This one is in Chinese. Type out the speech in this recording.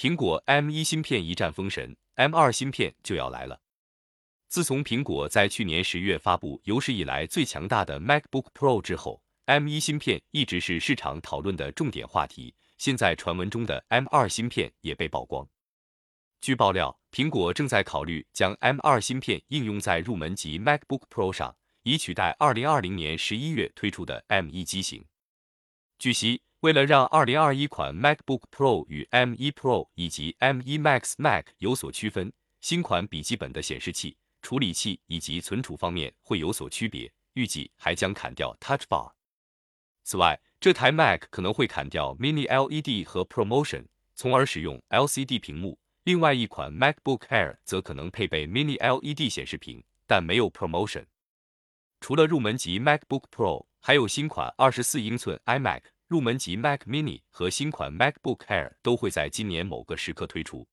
苹果 M1 芯片一战封神，M2 芯片就要来了。自从苹果在去年十月发布有史以来最强大的 MacBook Pro 之后，M1 芯片一直是市场讨论的重点话题。现在传闻中的 M2 芯片也被曝光。据爆料，苹果正在考虑将 M2 芯片应用在入门级 MacBook Pro 上，以取代2020年11月推出的 M1 机型。据悉，为了让2021款 MacBook Pro 与 M1 Pro 以及 M1 Max Mac 有所区分，新款笔记本的显示器、处理器以及存储方面会有所区别，预计还将砍掉 Touch Bar。此外，这台 Mac 可能会砍掉 Mini LED 和 ProMotion，从而使用 LCD 屏幕。另外一款 MacBook Air 则可能配备 Mini LED 显示屏，但没有 ProMotion。除了入门级 MacBook Pro，还有新款二十四英寸 iMac、入门级 Mac Mini 和新款 MacBook Air 都会在今年某个时刻推出。